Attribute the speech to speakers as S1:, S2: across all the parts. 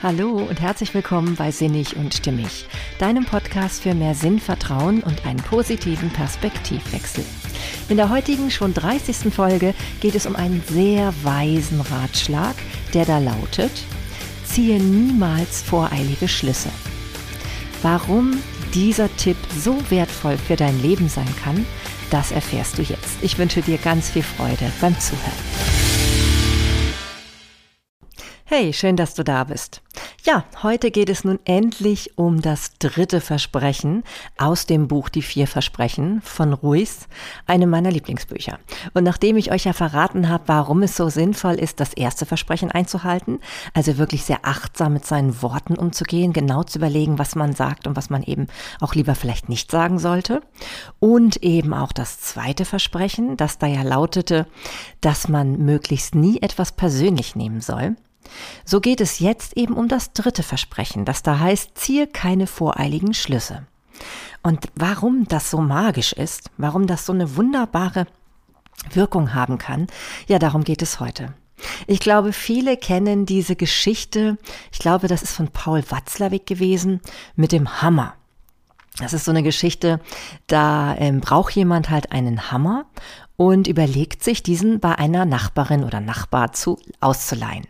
S1: Hallo und herzlich willkommen bei Sinnig und Stimmig, deinem Podcast für mehr Sinn, Vertrauen und einen positiven Perspektivwechsel. In der heutigen schon 30. Folge geht es um einen sehr weisen Ratschlag, der da lautet, ziehe niemals voreilige Schlüsse. Warum dieser Tipp so wertvoll für dein Leben sein kann, das erfährst du jetzt. Ich wünsche dir ganz viel Freude beim Zuhören. Hey, schön, dass du da bist. Ja, heute geht es nun endlich um das dritte Versprechen aus dem Buch Die vier Versprechen von Ruiz, einem meiner Lieblingsbücher. Und nachdem ich euch ja verraten habe, warum es so sinnvoll ist, das erste Versprechen einzuhalten, also wirklich sehr achtsam mit seinen Worten umzugehen, genau zu überlegen, was man sagt und was man eben auch lieber vielleicht nicht sagen sollte, und eben auch das zweite Versprechen, das da ja lautete, dass man möglichst nie etwas persönlich nehmen soll, so geht es jetzt eben um das dritte Versprechen, das da heißt, ziehe keine voreiligen Schlüsse. Und warum das so magisch ist, warum das so eine wunderbare Wirkung haben kann, ja, darum geht es heute. Ich glaube, viele kennen diese Geschichte, ich glaube, das ist von Paul Watzlawick gewesen, mit dem Hammer. Das ist so eine Geschichte, da ähm, braucht jemand halt einen Hammer und überlegt sich, diesen bei einer Nachbarin oder Nachbar zu auszuleihen.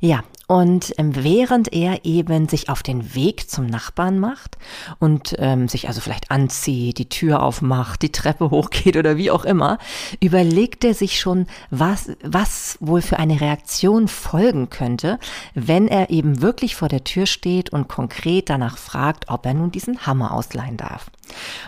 S1: Ja, und ähm, während er eben sich auf den Weg zum Nachbarn macht und ähm, sich also vielleicht anzieht, die Tür aufmacht, die Treppe hochgeht oder wie auch immer, überlegt er sich schon, was, was wohl für eine Reaktion folgen könnte, wenn er eben wirklich vor der Tür steht und konkret danach fragt, ob er nun diesen Hammer ausleihen darf.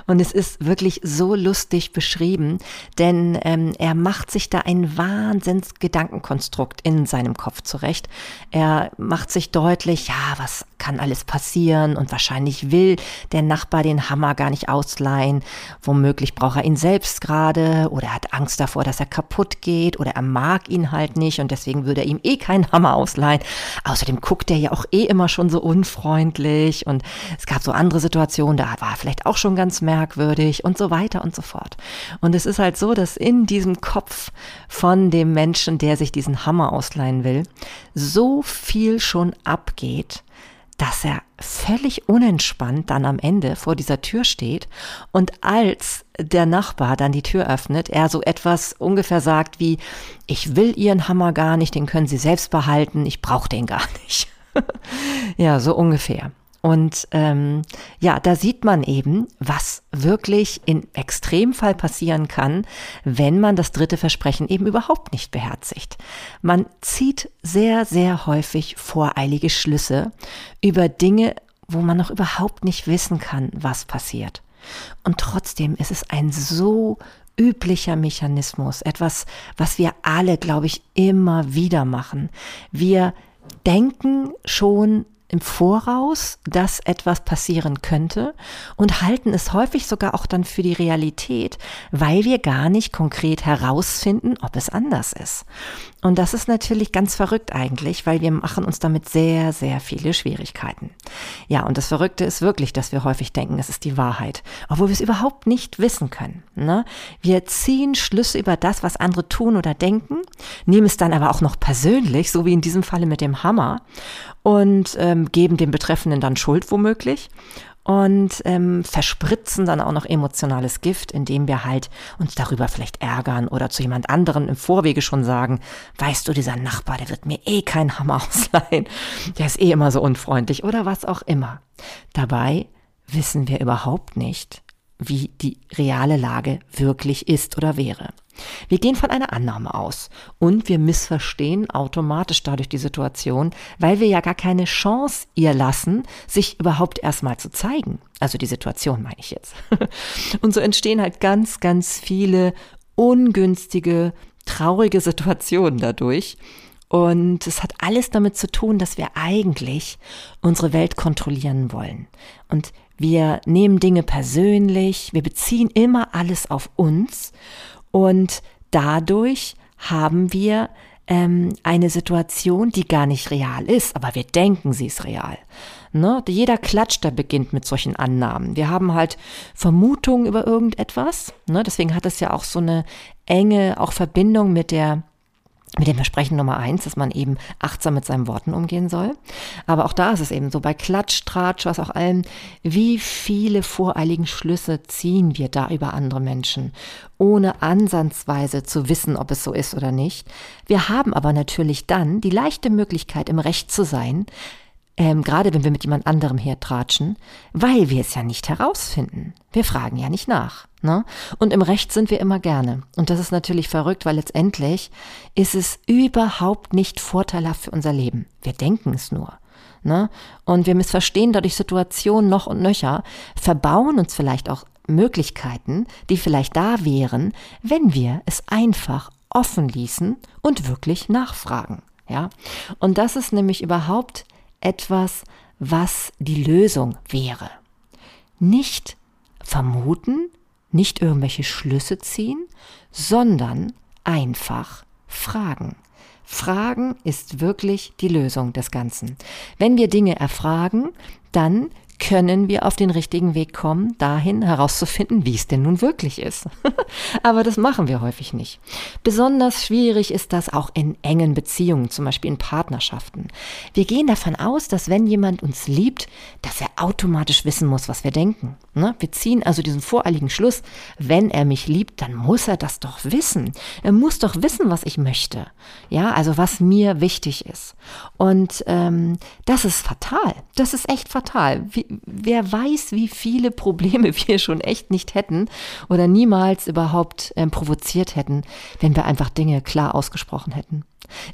S1: Und es ist wirklich so lustig beschrieben, denn ähm, er macht sich da ein Wahnsinnsgedankenkonstrukt in seinem Kopf zurecht. Er macht sich deutlich, ja, was kann alles passieren und wahrscheinlich will der Nachbar den Hammer gar nicht ausleihen. Womöglich braucht er ihn selbst gerade oder hat Angst davor, dass er kaputt geht oder er mag ihn halt nicht und deswegen würde er ihm eh keinen Hammer ausleihen. Außerdem guckt er ja auch eh immer schon so unfreundlich und es gab so andere Situationen, da war er vielleicht auch schon ganz merkwürdig und so weiter und so fort. Und es ist halt so, dass in diesem Kopf von dem Menschen, der sich diesen Hammer ausleihen will, so viel schon abgeht, dass er völlig unentspannt dann am Ende vor dieser Tür steht und als der Nachbar dann die Tür öffnet, er so etwas ungefähr sagt wie, ich will Ihren Hammer gar nicht, den können Sie selbst behalten, ich brauche den gar nicht. ja, so ungefähr. Und ähm, ja, da sieht man eben, was wirklich in Extremfall passieren kann, wenn man das dritte Versprechen eben überhaupt nicht beherzigt. Man zieht sehr, sehr häufig voreilige Schlüsse über Dinge, wo man noch überhaupt nicht wissen kann, was passiert. Und trotzdem ist es ein so üblicher Mechanismus, etwas, was wir alle, glaube ich, immer wieder machen. Wir denken schon im Voraus, dass etwas passieren könnte und halten es häufig sogar auch dann für die Realität, weil wir gar nicht konkret herausfinden, ob es anders ist. Und das ist natürlich ganz verrückt eigentlich, weil wir machen uns damit sehr, sehr viele Schwierigkeiten. Ja, und das Verrückte ist wirklich, dass wir häufig denken, es ist die Wahrheit, obwohl wir es überhaupt nicht wissen können. Ne? Wir ziehen Schlüsse über das, was andere tun oder denken, nehmen es dann aber auch noch persönlich, so wie in diesem Falle mit dem Hammer, und ähm, geben dem Betreffenden dann Schuld womöglich und ähm, verspritzen dann auch noch emotionales Gift, indem wir halt uns darüber vielleicht ärgern oder zu jemand anderen im Vorwege schon sagen, weißt du, dieser Nachbar, der wird mir eh keinen Hammer ausleihen, der ist eh immer so unfreundlich oder was auch immer. Dabei wissen wir überhaupt nicht, wie die reale Lage wirklich ist oder wäre. Wir gehen von einer Annahme aus und wir missverstehen automatisch dadurch die Situation, weil wir ja gar keine Chance ihr lassen, sich überhaupt erstmal zu zeigen. Also die Situation meine ich jetzt. Und so entstehen halt ganz, ganz viele ungünstige, traurige Situationen dadurch. Und es hat alles damit zu tun, dass wir eigentlich unsere Welt kontrollieren wollen. Und wir nehmen Dinge persönlich, wir beziehen immer alles auf uns und dadurch haben wir ähm, eine Situation, die gar nicht real ist, aber wir denken, sie ist real. Ne? Jeder Klatsch, der beginnt mit solchen Annahmen. Wir haben halt Vermutungen über irgendetwas. Ne? Deswegen hat es ja auch so eine enge auch Verbindung mit der mit dem Versprechen Nummer eins, dass man eben achtsam mit seinen Worten umgehen soll. Aber auch da ist es eben so, bei Klatsch, Tratsch, was auch allem, wie viele voreiligen Schlüsse ziehen wir da über andere Menschen, ohne ansatzweise zu wissen, ob es so ist oder nicht. Wir haben aber natürlich dann die leichte Möglichkeit, im Recht zu sein, ähm, gerade wenn wir mit jemand anderem hertratschen, weil wir es ja nicht herausfinden. Wir fragen ja nicht nach. Ne? Und im Recht sind wir immer gerne. Und das ist natürlich verrückt, weil letztendlich ist es überhaupt nicht vorteilhaft für unser Leben. Wir denken es nur. Ne? Und wir missverstehen dadurch Situationen noch und nöcher, verbauen uns vielleicht auch Möglichkeiten, die vielleicht da wären, wenn wir es einfach offen ließen und wirklich nachfragen. Ja? Und das ist nämlich überhaupt etwas, was die Lösung wäre. Nicht vermuten, nicht irgendwelche Schlüsse ziehen, sondern einfach fragen. Fragen ist wirklich die Lösung des Ganzen. Wenn wir Dinge erfragen, dann können wir auf den richtigen Weg kommen, dahin herauszufinden, wie es denn nun wirklich ist. Aber das machen wir häufig nicht. Besonders schwierig ist das auch in engen Beziehungen, zum Beispiel in Partnerschaften. Wir gehen davon aus, dass wenn jemand uns liebt, dass er automatisch wissen muss, was wir denken. Ne? Wir ziehen also diesen voreiligen Schluss, wenn er mich liebt, dann muss er das doch wissen. Er muss doch wissen, was ich möchte. Ja, also was mir wichtig ist. Und ähm, das ist fatal. Das ist echt fatal. Wie, wer weiß, wie viele Probleme wir schon echt nicht hätten oder niemals überhaupt ähm, provoziert hätten, wenn wir einfach Dinge klar ausgesprochen hätten.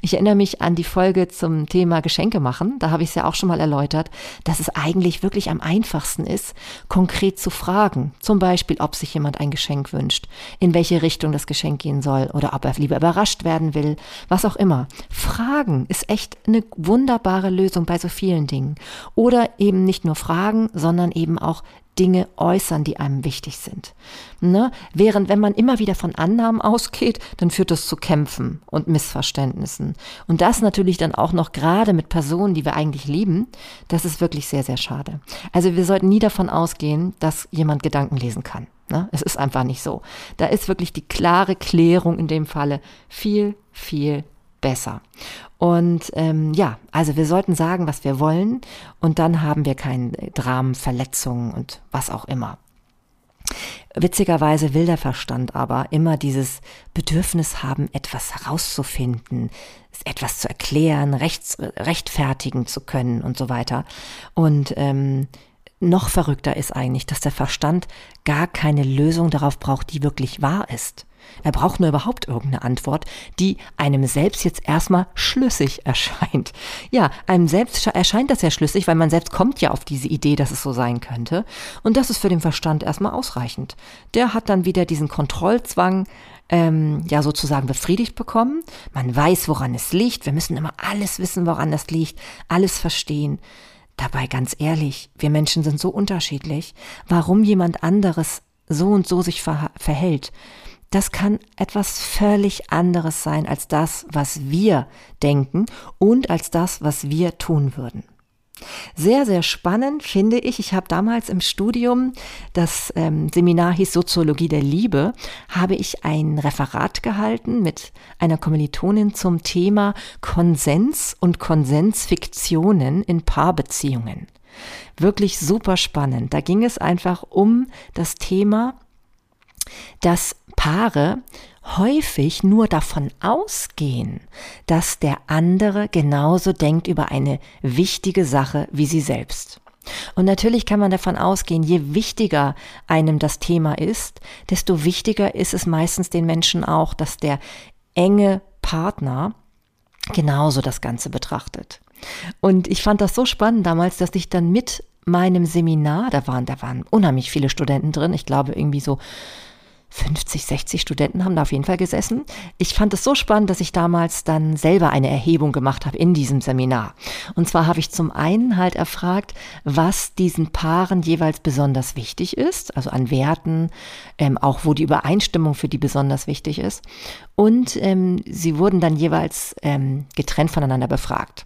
S1: Ich erinnere mich an die Folge zum Thema Geschenke machen. Da habe ich es ja auch schon mal erläutert, dass es eigentlich wirklich am einfachsten ist, konkret zu fragen. Zum Beispiel, ob sich jemand ein Geschenk wünscht, in welche Richtung das Geschenk gehen soll oder ob er lieber überrascht werden will, was auch immer. Fragen ist echt eine wunderbare Lösung bei so vielen Dingen. Oder eben nicht nur fragen, sondern eben auch Dinge äußern, die einem wichtig sind. Ne? Während wenn man immer wieder von Annahmen ausgeht, dann führt das zu Kämpfen und Missverständnissen. Und das natürlich dann auch noch gerade mit Personen, die wir eigentlich lieben, das ist wirklich sehr, sehr schade. Also wir sollten nie davon ausgehen, dass jemand Gedanken lesen kann. Ne? Es ist einfach nicht so. Da ist wirklich die klare Klärung in dem Falle viel, viel besser. Und ähm, ja, also wir sollten sagen, was wir wollen und dann haben wir keinen Dramen, Verletzungen und was auch immer. Witzigerweise will der Verstand aber immer dieses Bedürfnis haben, etwas herauszufinden, etwas zu erklären, rechts, rechtfertigen zu können und so weiter. Und ähm, noch verrückter ist eigentlich, dass der Verstand gar keine Lösung darauf braucht, die wirklich wahr ist. Er braucht nur überhaupt irgendeine Antwort, die einem selbst jetzt erstmal schlüssig erscheint. Ja, einem selbst erscheint das ja schlüssig, weil man selbst kommt ja auf diese Idee, dass es so sein könnte. Und das ist für den Verstand erstmal ausreichend. Der hat dann wieder diesen Kontrollzwang, ähm, ja sozusagen befriedigt bekommen. Man weiß, woran es liegt. Wir müssen immer alles wissen, woran das liegt, alles verstehen. Dabei ganz ehrlich, wir Menschen sind so unterschiedlich. Warum jemand anderes so und so sich ver verhält, das kann etwas völlig anderes sein als das, was wir denken und als das, was wir tun würden. Sehr, sehr spannend finde ich. Ich habe damals im Studium, das ähm, Seminar hieß Soziologie der Liebe, habe ich ein Referat gehalten mit einer Kommilitonin zum Thema Konsens und Konsensfiktionen in Paarbeziehungen. Wirklich super spannend. Da ging es einfach um das Thema, dass Paare häufig nur davon ausgehen, dass der andere genauso denkt über eine wichtige Sache wie sie selbst. Und natürlich kann man davon ausgehen, je wichtiger einem das Thema ist, desto wichtiger ist es meistens den Menschen auch, dass der enge Partner genauso das Ganze betrachtet. Und ich fand das so spannend damals, dass ich dann mit meinem Seminar, da waren, da waren unheimlich viele Studenten drin, ich glaube irgendwie so 50, 60 Studenten haben da auf jeden Fall gesessen. Ich fand es so spannend, dass ich damals dann selber eine Erhebung gemacht habe in diesem Seminar. Und zwar habe ich zum einen halt erfragt, was diesen Paaren jeweils besonders wichtig ist, also an Werten, ähm, auch wo die Übereinstimmung für die besonders wichtig ist. Und ähm, sie wurden dann jeweils ähm, getrennt voneinander befragt.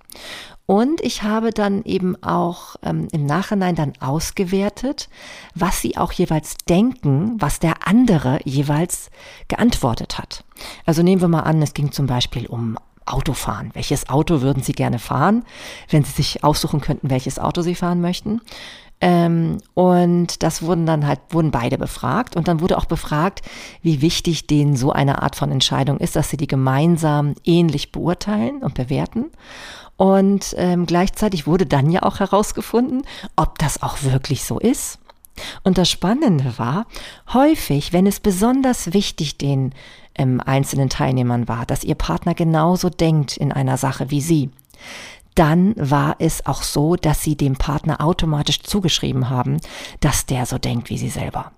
S1: Und ich habe dann eben auch ähm, im Nachhinein dann ausgewertet, was sie auch jeweils denken, was der andere jeweils geantwortet hat. Also nehmen wir mal an, es ging zum Beispiel um Auto fahren. Welches Auto würden Sie gerne fahren, wenn Sie sich aussuchen könnten, welches Auto Sie fahren möchten? Ähm, und das wurden dann halt, wurden beide befragt. Und dann wurde auch befragt, wie wichtig denen so eine Art von Entscheidung ist, dass sie die gemeinsam ähnlich beurteilen und bewerten. Und ähm, gleichzeitig wurde dann ja auch herausgefunden, ob das auch wirklich so ist. Und das Spannende war, häufig, wenn es besonders wichtig den ähm, einzelnen Teilnehmern war, dass ihr Partner genauso denkt in einer Sache wie sie, dann war es auch so, dass sie dem Partner automatisch zugeschrieben haben, dass der so denkt wie sie selber.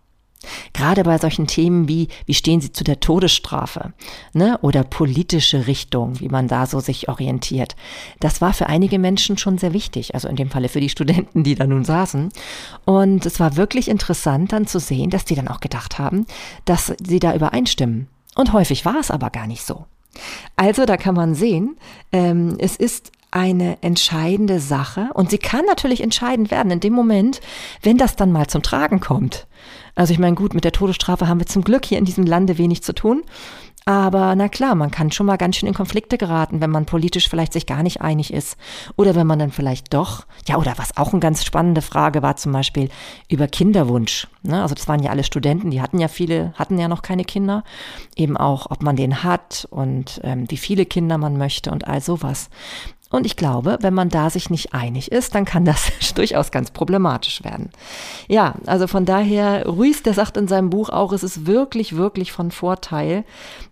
S1: Gerade bei solchen Themen wie, wie stehen Sie zu der Todesstrafe ne, oder politische Richtung, wie man da so sich orientiert. Das war für einige Menschen schon sehr wichtig, also in dem Falle für die Studenten, die da nun saßen. Und es war wirklich interessant dann zu sehen, dass die dann auch gedacht haben, dass sie da übereinstimmen. Und häufig war es aber gar nicht so. Also da kann man sehen, ähm, es ist eine entscheidende Sache und sie kann natürlich entscheidend werden in dem Moment, wenn das dann mal zum Tragen kommt. Also ich meine, gut, mit der Todesstrafe haben wir zum Glück hier in diesem Lande wenig zu tun. Aber na klar, man kann schon mal ganz schön in Konflikte geraten, wenn man politisch vielleicht sich gar nicht einig ist. Oder wenn man dann vielleicht doch, ja, oder was auch eine ganz spannende Frage war zum Beispiel über Kinderwunsch. Ne? Also das waren ja alle Studenten, die hatten ja viele, hatten ja noch keine Kinder. Eben auch, ob man den hat und ähm, wie viele Kinder man möchte und all sowas. Und ich glaube, wenn man da sich nicht einig ist, dann kann das durchaus ganz problematisch werden. Ja, also von daher, Ruiz, der sagt in seinem Buch auch, es ist wirklich, wirklich von Vorteil,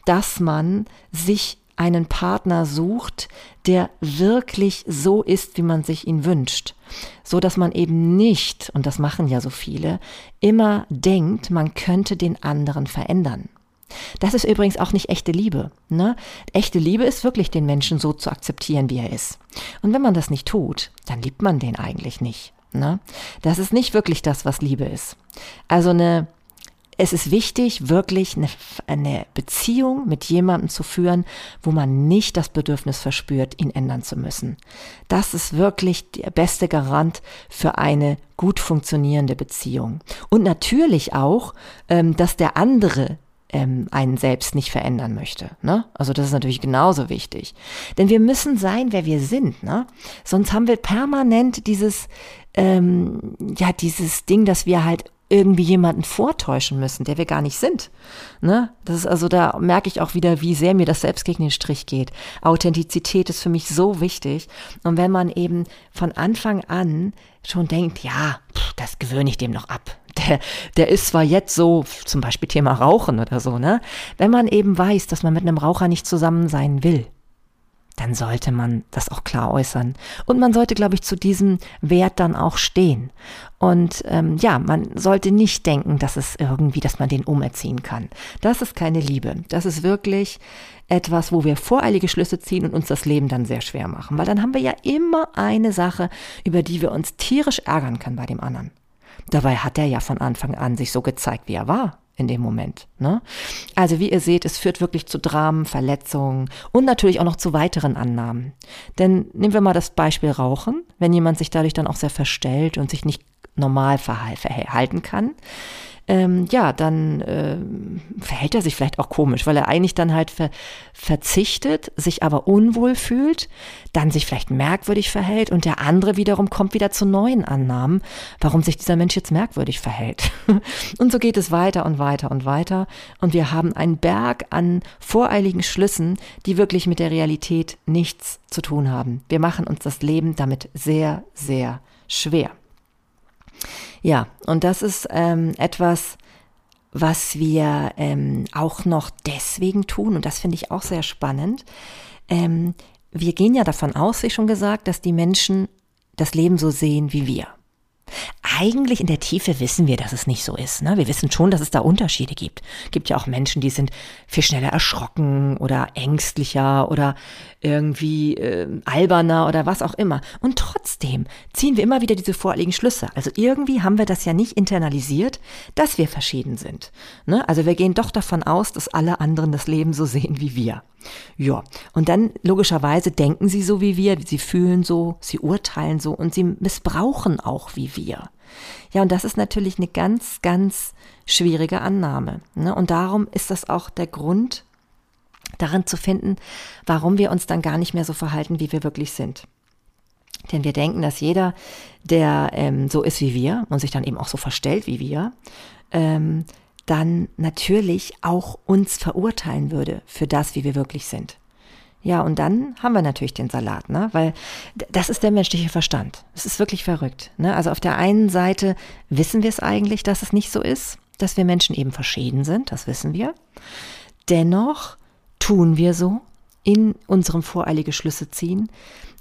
S1: dass man sich einen Partner sucht, der wirklich so ist, wie man sich ihn wünscht. So dass man eben nicht, und das machen ja so viele, immer denkt, man könnte den anderen verändern. Das ist übrigens auch nicht echte Liebe. Ne? Echte Liebe ist wirklich, den Menschen so zu akzeptieren, wie er ist. Und wenn man das nicht tut, dann liebt man den eigentlich nicht. Ne? Das ist nicht wirklich das, was Liebe ist. Also eine, es ist wichtig, wirklich eine, eine Beziehung mit jemandem zu führen, wo man nicht das Bedürfnis verspürt, ihn ändern zu müssen. Das ist wirklich der beste Garant für eine gut funktionierende Beziehung. Und natürlich auch, ähm, dass der andere ähm, einen selbst nicht verändern möchte. Ne? Also das ist natürlich genauso wichtig. Denn wir müssen sein, wer wir sind. Ne? Sonst haben wir permanent dieses, ähm, ja, dieses Ding, dass wir halt irgendwie jemanden vortäuschen müssen, der wir gar nicht sind. Ne? Das ist also, da merke ich auch wieder, wie sehr mir das selbst gegen den Strich geht. Authentizität ist für mich so wichtig. Und wenn man eben von Anfang an schon denkt, ja, pff, das gewöhne ich dem noch ab der, der ist zwar jetzt so, zum Beispiel Thema Rauchen oder so, ne? Wenn man eben weiß, dass man mit einem Raucher nicht zusammen sein will, dann sollte man das auch klar äußern. Und man sollte, glaube ich, zu diesem Wert dann auch stehen. Und ähm, ja, man sollte nicht denken, dass es irgendwie, dass man den umerziehen kann. Das ist keine Liebe. Das ist wirklich etwas, wo wir voreilige Schlüsse ziehen und uns das Leben dann sehr schwer machen. Weil dann haben wir ja immer eine Sache, über die wir uns tierisch ärgern können bei dem anderen. Dabei hat er ja von Anfang an sich so gezeigt, wie er war in dem Moment. Ne? Also wie ihr seht, es führt wirklich zu Dramen, Verletzungen und natürlich auch noch zu weiteren Annahmen. Denn nehmen wir mal das Beispiel Rauchen. Wenn jemand sich dadurch dann auch sehr verstellt und sich nicht normal verhalten kann, ähm, ja, dann äh, verhält er sich vielleicht auch komisch, weil er eigentlich dann halt ver verzichtet, sich aber unwohl fühlt, dann sich vielleicht merkwürdig verhält und der andere wiederum kommt wieder zu neuen Annahmen, warum sich dieser Mensch jetzt merkwürdig verhält. und so geht es weiter und weiter und weiter und wir haben einen Berg an voreiligen Schlüssen, die wirklich mit der Realität nichts zu tun haben. Wir machen uns das Leben damit sehr, sehr schwer. Ja, und das ist ähm, etwas, was wir ähm, auch noch deswegen tun, und das finde ich auch sehr spannend. Ähm, wir gehen ja davon aus, wie schon gesagt, dass die Menschen das Leben so sehen wie wir. Eigentlich in der Tiefe wissen wir, dass es nicht so ist. Ne? Wir wissen schon, dass es da Unterschiede gibt. Es gibt ja auch Menschen, die sind viel schneller erschrocken oder ängstlicher oder irgendwie äh, alberner oder was auch immer. Und trotzdem ziehen wir immer wieder diese vorliegenden Schlüsse. Also irgendwie haben wir das ja nicht internalisiert, dass wir verschieden sind. Ne? Also wir gehen doch davon aus, dass alle anderen das Leben so sehen wie wir. Ja, und dann logischerweise denken sie so wie wir, sie fühlen so, sie urteilen so und sie missbrauchen auch wie wir. Ja, und das ist natürlich eine ganz, ganz schwierige Annahme. Ne? Und darum ist das auch der Grund, darin zu finden, warum wir uns dann gar nicht mehr so verhalten, wie wir wirklich sind. Denn wir denken, dass jeder, der ähm, so ist wie wir und sich dann eben auch so verstellt wie wir, ähm, dann natürlich auch uns verurteilen würde für das, wie wir wirklich sind. Ja, und dann haben wir natürlich den Salat, ne? Weil das ist der menschliche Verstand. Es ist wirklich verrückt. Ne? Also auf der einen Seite wissen wir es eigentlich, dass es nicht so ist, dass wir Menschen eben verschieden sind, das wissen wir. Dennoch tun wir so in unserem voreilige Schlüsse ziehen,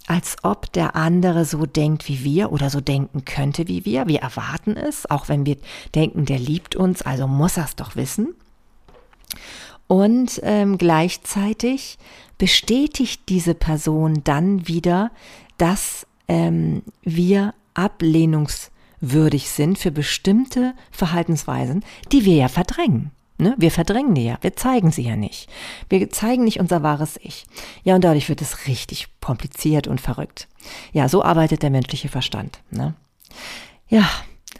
S1: als ob der andere so denkt wie wir oder so denken könnte wie wir. Wir erwarten es, auch wenn wir denken, der liebt uns, also muss er es doch wissen. Und ähm, gleichzeitig bestätigt diese Person dann wieder, dass ähm, wir ablehnungswürdig sind für bestimmte Verhaltensweisen, die wir ja verdrängen. Ne? Wir verdrängen die ja, wir zeigen sie ja nicht. Wir zeigen nicht unser wahres Ich. Ja, und dadurch wird es richtig kompliziert und verrückt. Ja, so arbeitet der menschliche Verstand. Ne? Ja,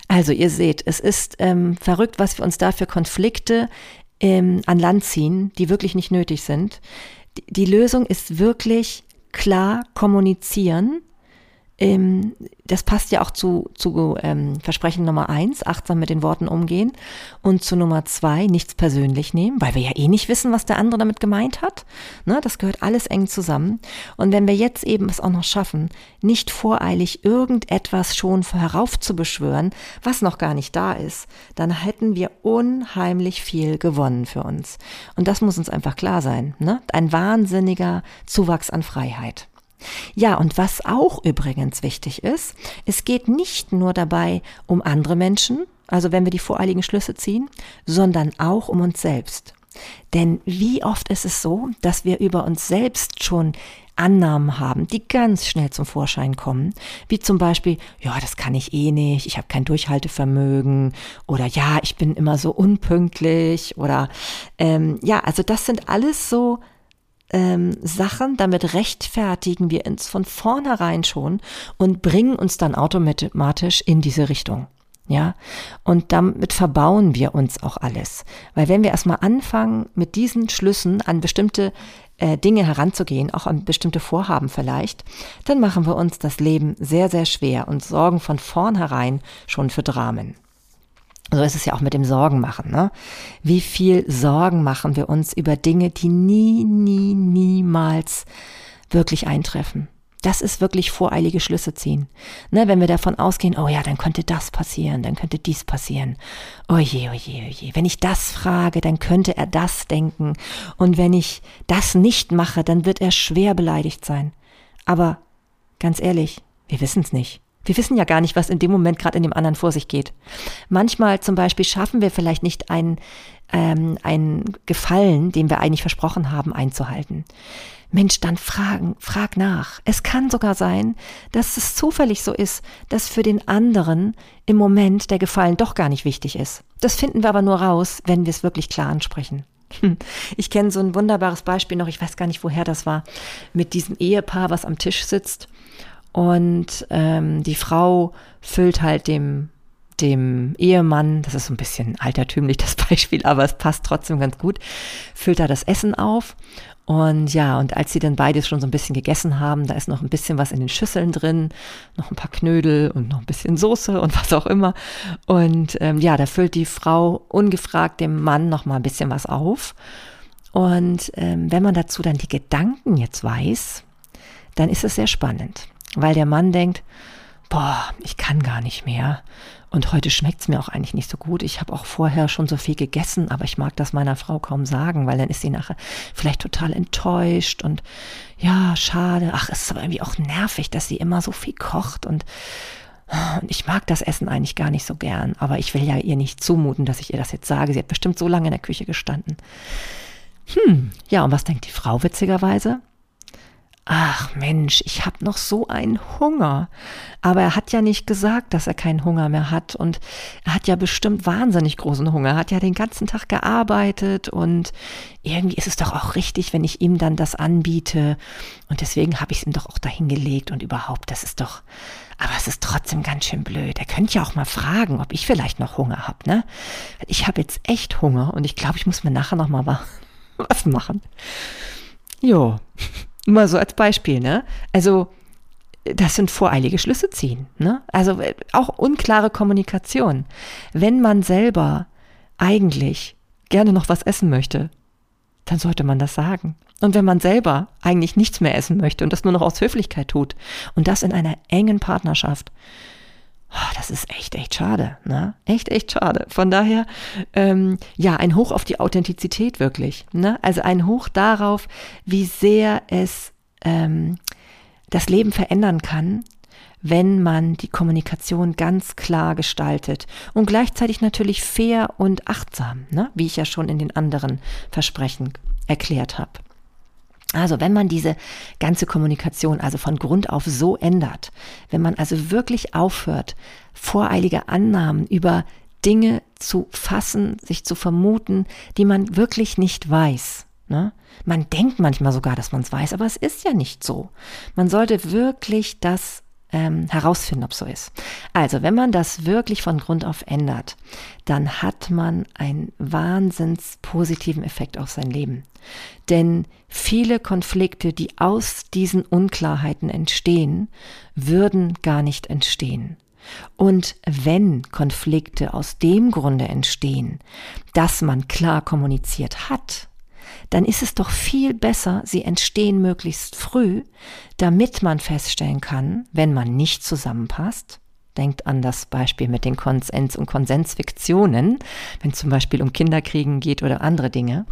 S1: also ihr seht, es ist ähm, verrückt, was wir uns da für Konflikte ähm, an Land ziehen, die wirklich nicht nötig sind. Die, Lösung ist wirklich klar kommunizieren ähm, das passt ja auch zu, zu ähm, Versprechen Nummer eins, achtsam mit den Worten umgehen. Und zu Nummer zwei, nichts persönlich nehmen, weil wir ja eh nicht wissen, was der andere damit gemeint hat. Ne, das gehört alles eng zusammen. Und wenn wir jetzt eben es auch noch schaffen, nicht voreilig irgendetwas schon heraufzubeschwören, was noch gar nicht da ist, dann hätten wir unheimlich viel gewonnen für uns. Und das muss uns einfach klar sein. Ne? Ein wahnsinniger Zuwachs an Freiheit. Ja, und was auch übrigens wichtig ist, es geht nicht nur dabei um andere Menschen, also wenn wir die voreiligen Schlüsse ziehen, sondern auch um uns selbst. Denn wie oft ist es so, dass wir über uns selbst schon Annahmen haben, die ganz schnell zum Vorschein kommen, wie zum Beispiel, ja, das kann ich eh nicht, ich habe kein Durchhaltevermögen oder ja, ich bin immer so unpünktlich oder ähm, ja, also das sind alles so ähm, Sachen, damit rechtfertigen wir uns von vornherein schon und bringen uns dann automatisch in diese Richtung. Ja, und damit verbauen wir uns auch alles. Weil wenn wir erstmal anfangen, mit diesen Schlüssen an bestimmte äh, Dinge heranzugehen, auch an bestimmte Vorhaben vielleicht, dann machen wir uns das Leben sehr, sehr schwer und sorgen von vornherein schon für Dramen. So ist es ja auch mit dem Sorgen machen. Ne? Wie viel Sorgen machen wir uns über Dinge, die nie, nie, niemals wirklich eintreffen? Das ist wirklich voreilige Schlüsse ziehen. Ne, wenn wir davon ausgehen, oh ja, dann könnte das passieren, dann könnte dies passieren. Oh je, oh je, oh je. Wenn ich das frage, dann könnte er das denken. Und wenn ich das nicht mache, dann wird er schwer beleidigt sein. Aber ganz ehrlich, wir wissen es nicht. Wir wissen ja gar nicht, was in dem Moment gerade in dem anderen vor sich geht. Manchmal zum Beispiel schaffen wir vielleicht nicht einen, ähm, einen Gefallen, den wir eigentlich versprochen haben, einzuhalten. Mensch, dann fragen, frag nach. Es kann sogar sein, dass es zufällig so ist, dass für den anderen im Moment der Gefallen doch gar nicht wichtig ist. Das finden wir aber nur raus, wenn wir es wirklich klar ansprechen. Ich kenne so ein wunderbares Beispiel noch, ich weiß gar nicht, woher das war, mit diesem Ehepaar, was am Tisch sitzt und ähm, die Frau füllt halt dem, dem Ehemann, das ist so ein bisschen altertümlich das Beispiel, aber es passt trotzdem ganz gut, füllt da das Essen auf. Und ja, und als sie dann beides schon so ein bisschen gegessen haben, da ist noch ein bisschen was in den Schüsseln drin, noch ein paar Knödel und noch ein bisschen Soße und was auch immer. Und ähm, ja, da füllt die Frau ungefragt dem Mann noch mal ein bisschen was auf. Und ähm, wenn man dazu dann die Gedanken jetzt weiß, dann ist es sehr spannend weil der Mann denkt, boah, ich kann gar nicht mehr. Und heute schmeckt es mir auch eigentlich nicht so gut. Ich habe auch vorher schon so viel gegessen, aber ich mag das meiner Frau kaum sagen, weil dann ist sie nachher vielleicht total enttäuscht und ja, schade. Ach, es ist aber irgendwie auch nervig, dass sie immer so viel kocht und, und ich mag das Essen eigentlich gar nicht so gern. Aber ich will ja ihr nicht zumuten, dass ich ihr das jetzt sage. Sie hat bestimmt so lange in der Küche gestanden. Hm, ja, und was denkt die Frau witzigerweise? Ach Mensch, ich habe noch so einen Hunger. Aber er hat ja nicht gesagt, dass er keinen Hunger mehr hat. Und er hat ja bestimmt wahnsinnig großen Hunger. Er hat ja den ganzen Tag gearbeitet und irgendwie ist es doch auch richtig, wenn ich ihm dann das anbiete. Und deswegen habe ich es ihm doch auch dahin gelegt und überhaupt, das ist doch. Aber es ist trotzdem ganz schön blöd. Er könnte ja auch mal fragen, ob ich vielleicht noch Hunger habe, ne? Ich habe jetzt echt Hunger und ich glaube, ich muss mir nachher noch mal was machen. Jo, mal so als Beispiel, ne? Also, das sind voreilige Schlüsse ziehen, ne? Also äh, auch unklare Kommunikation. Wenn man selber eigentlich gerne noch was essen möchte, dann sollte man das sagen. Und wenn man selber eigentlich nichts mehr essen möchte und das nur noch aus Höflichkeit tut und das in einer engen Partnerschaft, das ist echt, echt schade. Ne? Echt, echt schade. Von daher, ähm, ja, ein Hoch auf die Authentizität wirklich. Ne? Also ein Hoch darauf, wie sehr es ähm, das Leben verändern kann, wenn man die Kommunikation ganz klar gestaltet und gleichzeitig natürlich fair und achtsam, ne? wie ich ja schon in den anderen Versprechen erklärt habe. Also wenn man diese ganze Kommunikation also von Grund auf so ändert, wenn man also wirklich aufhört, voreilige Annahmen über Dinge zu fassen, sich zu vermuten, die man wirklich nicht weiß. Ne? Man denkt manchmal sogar, dass man es weiß, aber es ist ja nicht so. Man sollte wirklich das ähm, herausfinden, ob so ist. Also, wenn man das wirklich von Grund auf ändert, dann hat man einen wahnsinns positiven Effekt auf sein Leben. Denn viele Konflikte, die aus diesen Unklarheiten entstehen, würden gar nicht entstehen. Und wenn Konflikte aus dem Grunde entstehen, dass man klar kommuniziert hat, dann ist es doch viel besser, sie entstehen möglichst früh, damit man feststellen kann, wenn man nicht zusammenpasst. Denkt an das Beispiel mit den Konsens- und Konsensfiktionen, wenn es zum Beispiel um Kinderkriegen geht oder andere Dinge.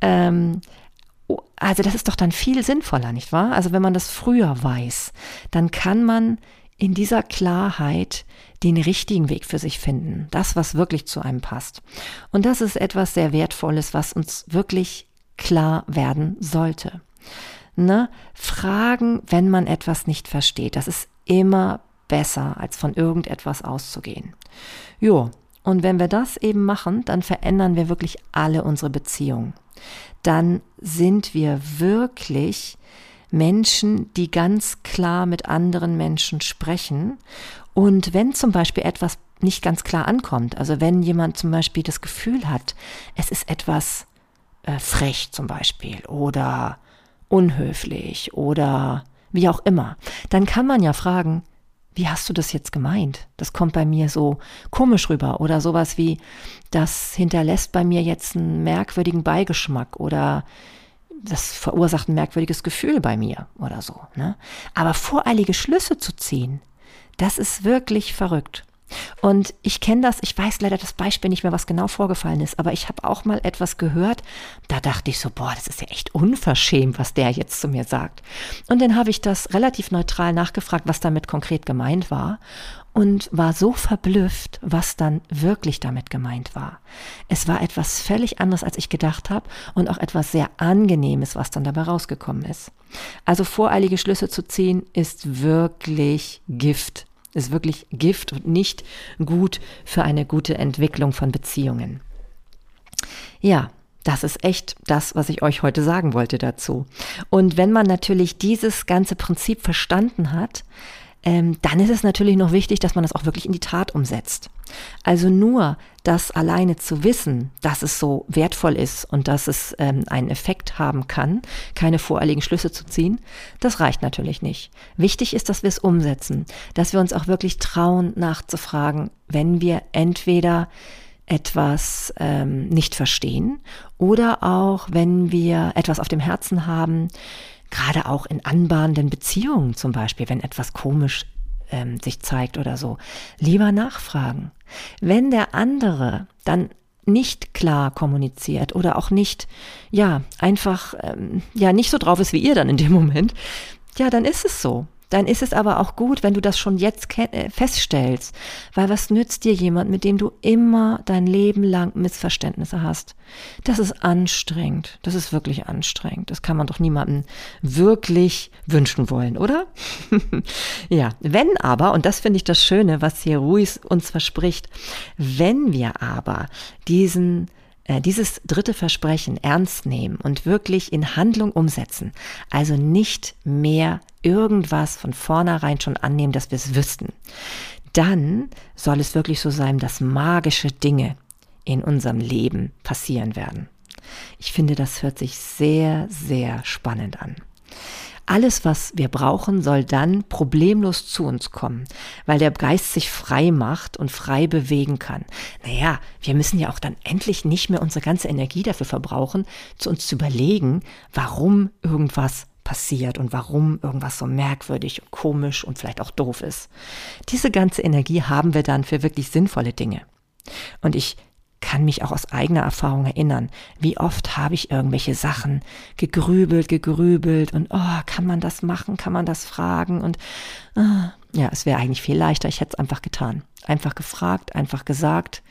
S1: Ähm, also das ist doch dann viel sinnvoller, nicht wahr? Also wenn man das früher weiß, dann kann man in dieser Klarheit den richtigen Weg für sich finden, das, was wirklich zu einem passt. Und das ist etwas sehr Wertvolles, was uns wirklich klar werden sollte. Ne? Fragen, wenn man etwas nicht versteht, das ist immer besser, als von irgendetwas auszugehen. Jo, und wenn wir das eben machen, dann verändern wir wirklich alle unsere Beziehungen. Dann sind wir wirklich Menschen, die ganz klar mit anderen Menschen sprechen. Und wenn zum Beispiel etwas nicht ganz klar ankommt, also wenn jemand zum Beispiel das Gefühl hat, es ist etwas äh, frech zum Beispiel oder unhöflich oder wie auch immer, dann kann man ja fragen, wie hast du das jetzt gemeint? Das kommt bei mir so komisch rüber oder sowas wie, das hinterlässt bei mir jetzt einen merkwürdigen Beigeschmack oder das verursacht ein merkwürdiges Gefühl bei mir oder so. Ne? Aber voreilige Schlüsse zu ziehen, das ist wirklich verrückt. Und ich kenne das, ich weiß leider das Beispiel nicht mehr, was genau vorgefallen ist, aber ich habe auch mal etwas gehört, da dachte ich so, boah, das ist ja echt unverschämt, was der jetzt zu mir sagt. Und dann habe ich das relativ neutral nachgefragt, was damit konkret gemeint war und war so verblüfft, was dann wirklich damit gemeint war. Es war etwas völlig anderes, als ich gedacht habe und auch etwas sehr Angenehmes, was dann dabei rausgekommen ist. Also voreilige Schlüsse zu ziehen, ist wirklich Gift ist wirklich Gift und nicht gut für eine gute Entwicklung von Beziehungen. Ja, das ist echt das, was ich euch heute sagen wollte dazu. Und wenn man natürlich dieses ganze Prinzip verstanden hat, ähm, dann ist es natürlich noch wichtig, dass man das auch wirklich in die Tat umsetzt. Also nur das alleine zu wissen, dass es so wertvoll ist und dass es ähm, einen Effekt haben kann, keine voreiligen Schlüsse zu ziehen, das reicht natürlich nicht. Wichtig ist, dass wir es umsetzen, dass wir uns auch wirklich trauen, nachzufragen, wenn wir entweder etwas ähm, nicht verstehen oder auch wenn wir etwas auf dem Herzen haben, gerade auch in anbahnenden Beziehungen zum Beispiel, wenn etwas komisch ähm, sich zeigt oder so, lieber nachfragen. Wenn der andere dann nicht klar kommuniziert oder auch nicht, ja, einfach, ähm, ja, nicht so drauf ist wie ihr dann in dem Moment, ja, dann ist es so dann ist es aber auch gut, wenn du das schon jetzt äh, feststellst, weil was nützt dir jemand, mit dem du immer dein Leben lang Missverständnisse hast? Das ist anstrengend, das ist wirklich anstrengend. Das kann man doch niemandem wirklich wünschen wollen, oder? ja, wenn aber, und das finde ich das Schöne, was hier Ruiz uns verspricht, wenn wir aber diesen dieses dritte Versprechen ernst nehmen und wirklich in Handlung umsetzen, also nicht mehr irgendwas von vornherein schon annehmen, dass wir es wüssten, dann soll es wirklich so sein, dass magische Dinge in unserem Leben passieren werden. Ich finde, das hört sich sehr, sehr spannend an. Alles, was wir brauchen, soll dann problemlos zu uns kommen, weil der Geist sich frei macht und frei bewegen kann. Naja, wir müssen ja auch dann endlich nicht mehr unsere ganze Energie dafür verbrauchen, zu uns zu überlegen, warum irgendwas passiert und warum irgendwas so merkwürdig und komisch und vielleicht auch doof ist. Diese ganze Energie haben wir dann für wirklich sinnvolle Dinge. Und ich kann mich auch aus eigener Erfahrung erinnern, wie oft habe ich irgendwelche Sachen gegrübelt, gegrübelt und oh, kann man das machen, kann man das fragen und ah, ja, es wäre eigentlich viel leichter, ich hätte es einfach getan. Einfach gefragt, einfach gesagt.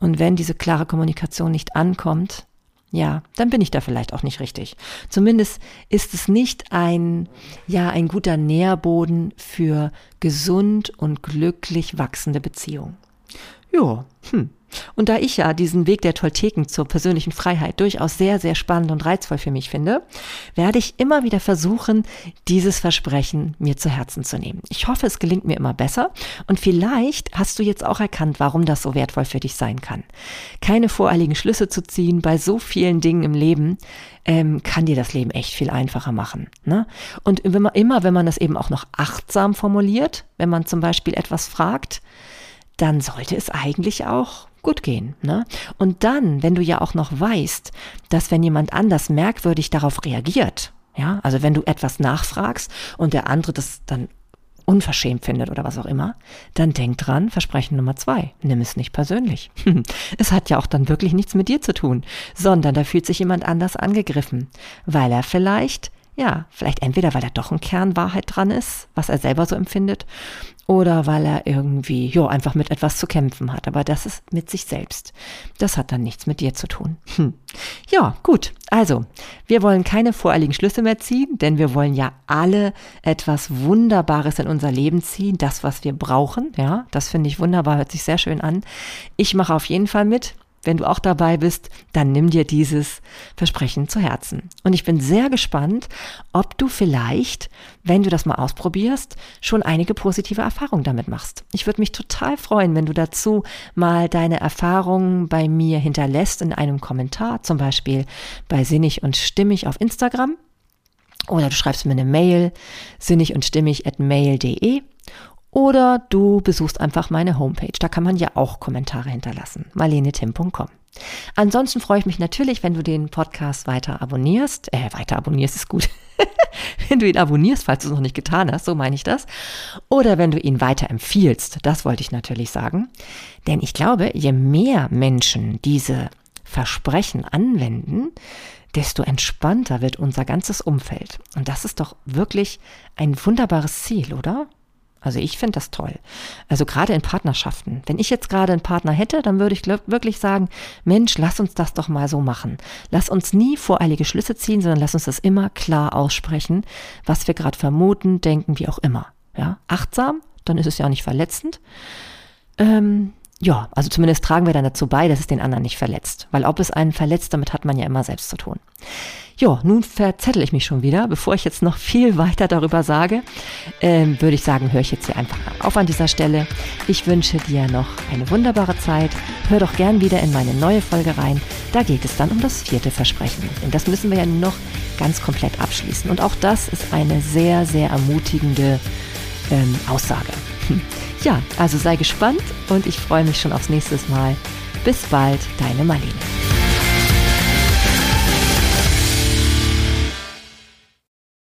S1: Und wenn diese klare Kommunikation nicht ankommt, ja, dann bin ich da vielleicht auch nicht richtig. Zumindest ist es nicht ein, ja, ein guter Nährboden für gesund und glücklich wachsende Beziehungen. Ja, hm. Und da ich ja diesen Weg der Tolteken zur persönlichen Freiheit durchaus sehr, sehr spannend und reizvoll für mich finde, werde ich immer wieder versuchen, dieses Versprechen mir zu Herzen zu nehmen. Ich hoffe, es gelingt mir immer besser und vielleicht hast du jetzt auch erkannt, warum das so wertvoll für dich sein kann. Keine voreiligen Schlüsse zu ziehen bei so vielen Dingen im Leben ähm, kann dir das Leben echt viel einfacher machen. Ne? Und wenn man, immer, wenn man das eben auch noch achtsam formuliert, wenn man zum Beispiel etwas fragt, dann sollte es eigentlich auch gut gehen. Ne? Und dann, wenn du ja auch noch weißt, dass wenn jemand anders merkwürdig darauf reagiert, ja, also wenn du etwas nachfragst und der andere das dann unverschämt findet oder was auch immer, dann denk dran, Versprechen Nummer zwei, nimm es nicht persönlich. es hat ja auch dann wirklich nichts mit dir zu tun, sondern da fühlt sich jemand anders angegriffen, weil er vielleicht ja, vielleicht entweder, weil da doch ein Kern Wahrheit dran ist, was er selber so empfindet, oder weil er irgendwie, jo, einfach mit etwas zu kämpfen hat. Aber das ist mit sich selbst. Das hat dann nichts mit dir zu tun. Hm. Ja, gut. Also, wir wollen keine voreiligen Schlüsse mehr ziehen, denn wir wollen ja alle etwas Wunderbares in unser Leben ziehen, das, was wir brauchen. Ja, das finde ich wunderbar, hört sich sehr schön an. Ich mache auf jeden Fall mit. Wenn du auch dabei bist, dann nimm dir dieses Versprechen zu Herzen. Und ich bin sehr gespannt, ob du vielleicht, wenn du das mal ausprobierst, schon einige positive Erfahrungen damit machst. Ich würde mich total freuen, wenn du dazu mal deine Erfahrungen bei mir hinterlässt in einem Kommentar, zum Beispiel bei Sinnig und Stimmig auf Instagram. Oder du schreibst mir eine Mail, sinnig und stimmig at mail.de oder du besuchst einfach meine Homepage. Da kann man ja auch Kommentare hinterlassen. marlenetim.com. Ansonsten freue ich mich natürlich, wenn du den Podcast weiter abonnierst. Äh, weiter abonnierst ist gut. wenn du ihn abonnierst, falls du es noch nicht getan hast, so meine ich das. Oder wenn du ihn weiter empfiehlst. Das wollte ich natürlich sagen. Denn ich glaube, je mehr Menschen diese Versprechen anwenden, desto entspannter wird unser ganzes Umfeld. Und das ist doch wirklich ein wunderbares Ziel, oder? Also ich finde das toll. Also gerade in Partnerschaften. Wenn ich jetzt gerade einen Partner hätte, dann würde ich wirklich sagen, Mensch, lass uns das doch mal so machen. Lass uns nie voreilige Schlüsse ziehen, sondern lass uns das immer klar aussprechen, was wir gerade vermuten, denken, wie auch immer. Ja, achtsam, dann ist es ja auch nicht verletzend. Ähm, ja, also zumindest tragen wir dann dazu bei, dass es den anderen nicht verletzt. Weil ob es einen verletzt, damit hat man ja immer selbst zu tun. Jo, nun verzettel ich mich schon wieder. Bevor ich jetzt noch viel weiter darüber sage, ähm, würde ich sagen, höre ich jetzt hier einfach auf an dieser Stelle. Ich wünsche dir noch eine wunderbare Zeit. Hör doch gern wieder in meine neue Folge rein. Da geht es dann um das vierte Versprechen. Denn das müssen wir ja noch ganz komplett abschließen. Und auch das ist eine sehr, sehr ermutigende ähm, Aussage. Ja, also sei gespannt und ich freue mich schon aufs nächste Mal. Bis bald, deine Marlene.